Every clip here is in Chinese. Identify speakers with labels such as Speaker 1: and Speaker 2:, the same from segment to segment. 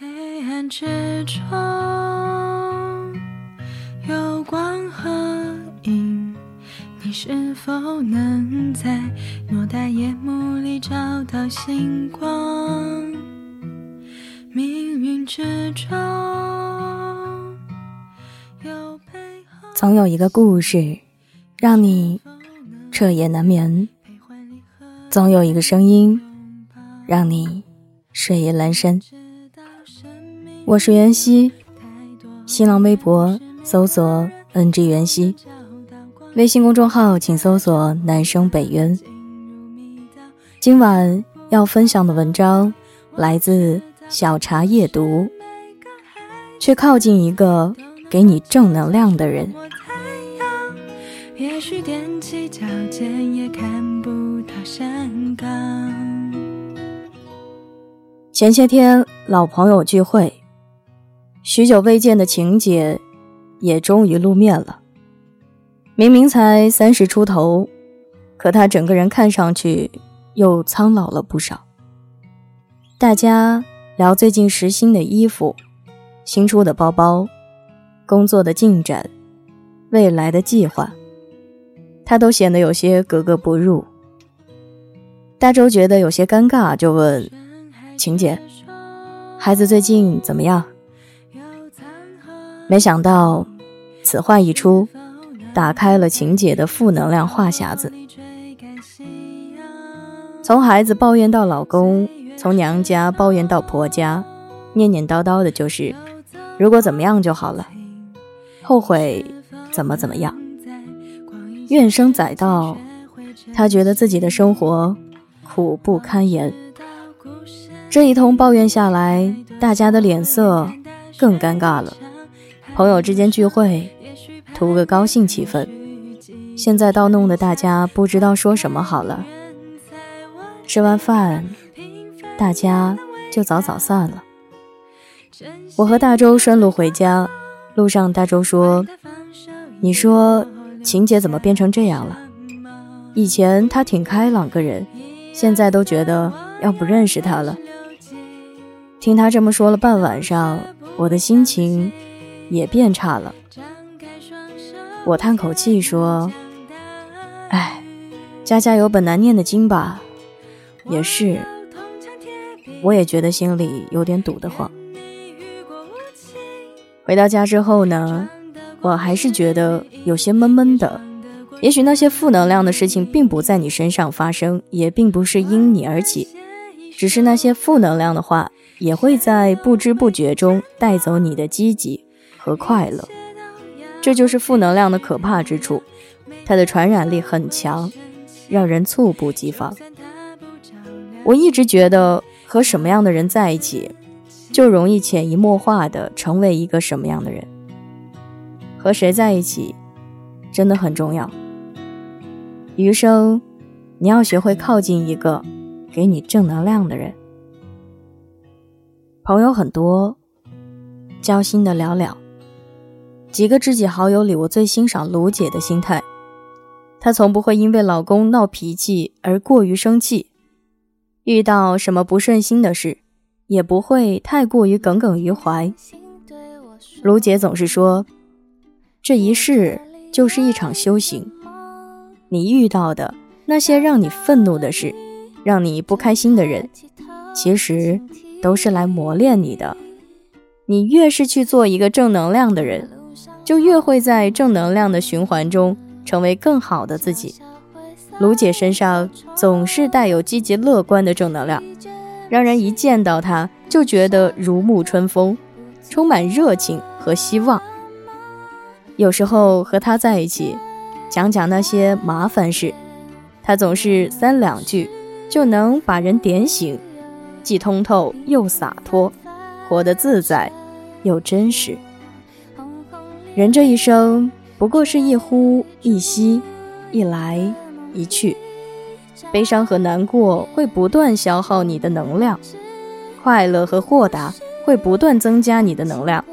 Speaker 1: 黑暗之中有光和影，你是否能在偌大夜幕里找到星光？命运之中有背后
Speaker 2: 总有一个故事，让你彻夜难眠；总有一个声音，让你睡意阑珊。我是袁熙，新浪微博搜索 “ng 袁熙”，微信公众号请搜索“南生北渊”。今晚要分享的文章来自小茶夜读，去靠近一个给你正能量的人。
Speaker 1: 也许踮起脚尖也看不到山岗。
Speaker 2: 前些天老朋友聚会，许久未见的晴姐也终于露面了。明明才三十出头，可她整个人看上去又苍老了不少。大家聊最近时兴的衣服、新出的包包、工作的进展、未来的计划，她都显得有些格格不入。大周觉得有些尴尬，就问晴姐：“孩子最近怎么样？”没想到，此话一出，打开了晴姐的负能量话匣子。从孩子抱怨到老公，从娘家抱怨到婆家，念念叨叨的就是：如果怎么样就好了，后悔怎么怎么样，怨声载道。她觉得自己的生活苦不堪言。这一通抱怨下来，大家的脸色更尴尬了。朋友之间聚会，图个高兴气氛，现在倒弄得大家不知道说什么好了。吃完饭，大家就早早散了。我和大周顺路回家，路上大周说：“你说晴姐怎么变成这样了？以前她挺开朗个人，现在都觉得要不认识她了。”听他这么说了半晚上，我的心情也变差了。我叹口气说：“哎，家家有本难念的经吧。”也是，我也觉得心里有点堵得慌。回到家之后呢，我还是觉得有些闷闷的。也许那些负能量的事情并不在你身上发生，也并不是因你而起，只是那些负能量的话。也会在不知不觉中带走你的积极和快乐，这就是负能量的可怕之处，它的传染力很强，让人猝不及防。我一直觉得和什么样的人在一起，就容易潜移默化的成为一个什么样的人。和谁在一起，真的很重要。余生，你要学会靠近一个给你正能量的人。朋友很多，交心的寥寥。几个知己好友里，我最欣赏卢姐的心态。她从不会因为老公闹脾气而过于生气，遇到什么不顺心的事，也不会太过于耿耿于怀。卢姐总是说：“这一世就是一场修行，你遇到的那些让你愤怒的事，让你不开心的人，其实……”都是来磨练你的。你越是去做一个正能量的人，就越会在正能量的循环中成为更好的自己。卢姐身上总是带有积极乐观的正能量，让人一见到她就觉得如沐春风，充满热情和希望。有时候和她在一起，讲讲那些麻烦事，她总是三两句就能把人点醒。既通透又洒脱，活得自在又真实。人这一生不过是一呼一吸，一来一去，悲伤和难过会不断消耗你的能量，快乐和豁达会不断增加你的能量。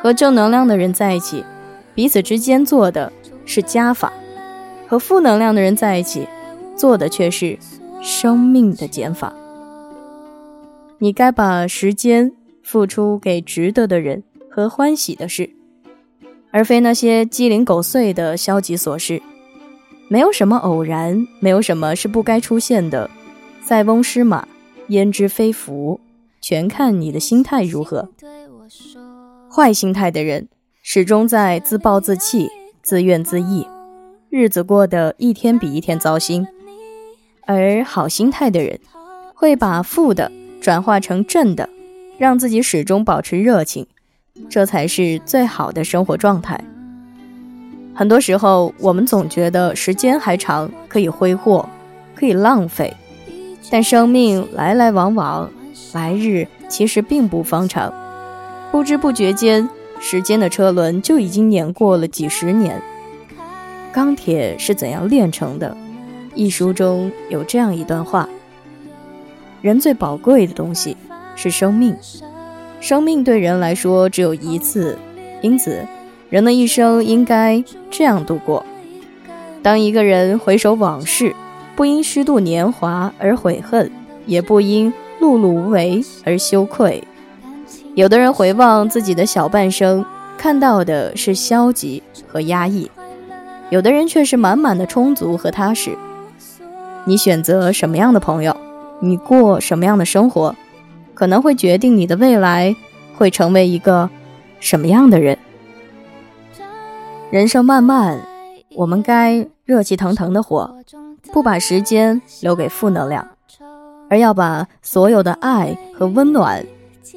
Speaker 2: 和正能量的人在一起，彼此之间做的是加法；和负能量的人在一起，做的却是生命的减法。你该把时间付出给值得的人和欢喜的事，而非那些鸡零狗碎的消极琐事。没有什么偶然，没有什么是不该出现的。塞翁失马，焉知非福？全看你的心态如何。坏心态的人，始终在自暴自弃、自怨自艾，日子过得一天比一天糟心；而好心态的人，会把负的转化成正的，让自己始终保持热情，这才是最好的生活状态。很多时候，我们总觉得时间还长，可以挥霍，可以浪费，但生命来来往往，来日其实并不方长，不知不觉间，时间的车轮就已经碾过了几十年。钢铁是怎样炼成的？一书中有这样一段话：人最宝贵的东西是生命，生命对人来说只有一次，因此。人的一生应该这样度过：当一个人回首往事，不因虚度年华而悔恨，也不因碌碌无为而羞愧。有的人回望自己的小半生，看到的是消极和压抑；有的人却是满满的充足和踏实。你选择什么样的朋友，你过什么样的生活，可能会决定你的未来会成为一个什么样的人。人生漫漫，我们该热气腾腾的活，不把时间留给负能量，而要把所有的爱和温暖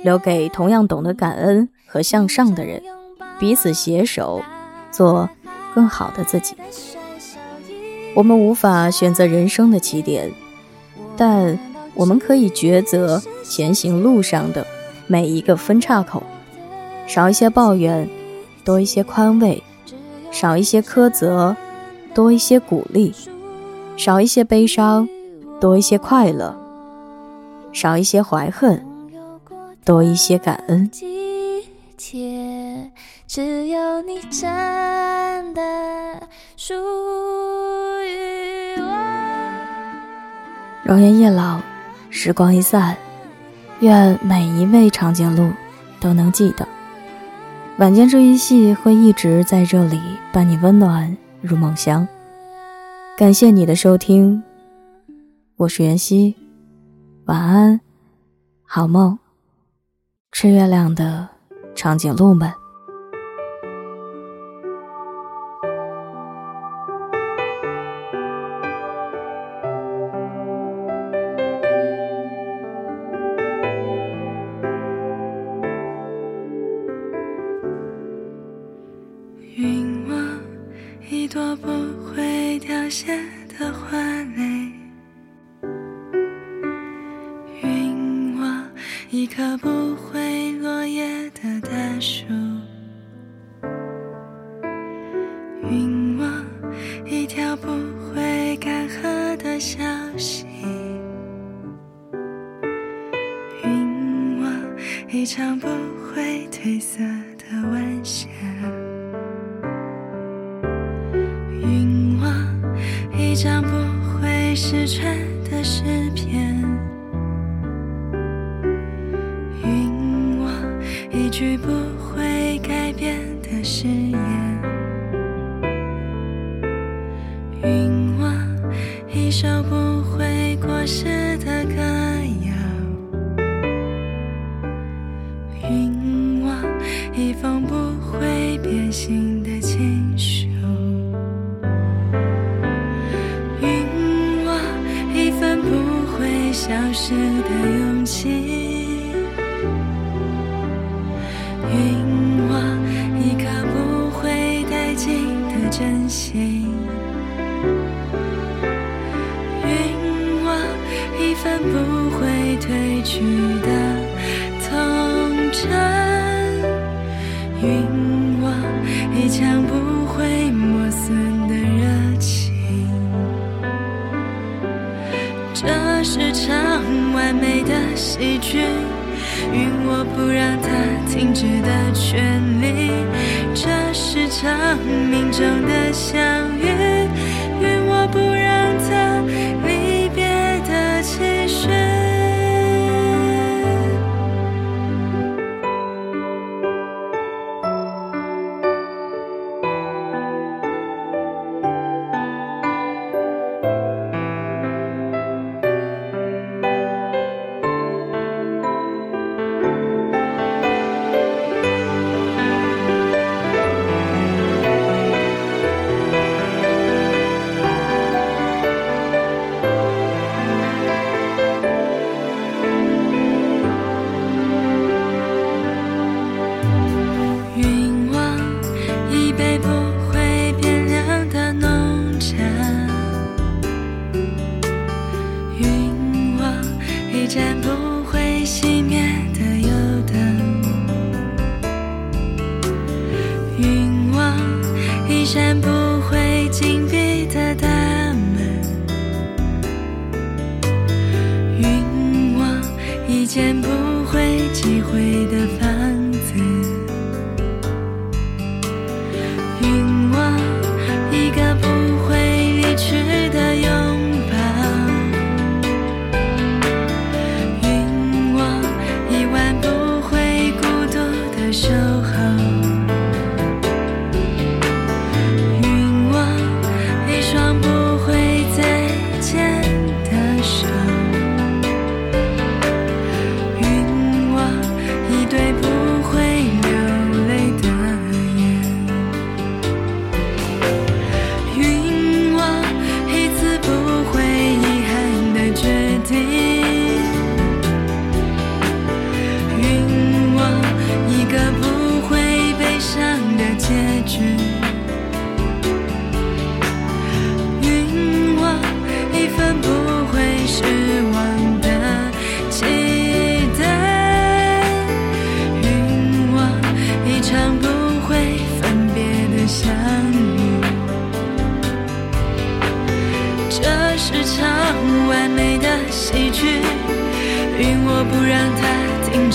Speaker 2: 留给同样懂得感恩和向上的人，彼此携手，做更好的自己。我们无法选择人生的起点，但我们可以抉择前行路上的每一个分岔口，少一些抱怨，多一些宽慰。少一些苛责，多一些鼓励；少一些悲伤，多一些快乐；少一些怀恨，多一些感恩。只有你真的属于我。容颜一老，时光一散，愿每一位长颈鹿都能记得。晚间这一戏会一直在这里伴你温暖入梦乡。感谢你的收听，我是袁熙，晚安，好梦，吃月亮的长颈鹿们。
Speaker 1: 云我一条不会干涸的小溪，云我一场不会褪色的晚霞，云我一张不会失传的诗篇。云我一句不会。时的歌谣云我一封不会变心的情书。云我一份不会消失的勇气。去的童真，云望一腔不会磨损的热情。这是场完美的喜剧，允我不让它停止的权利。这是场命中的相遇，允我不让它。熄灭的油灯，云望一盏不。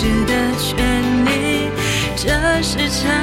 Speaker 1: 它停止的权利。这是场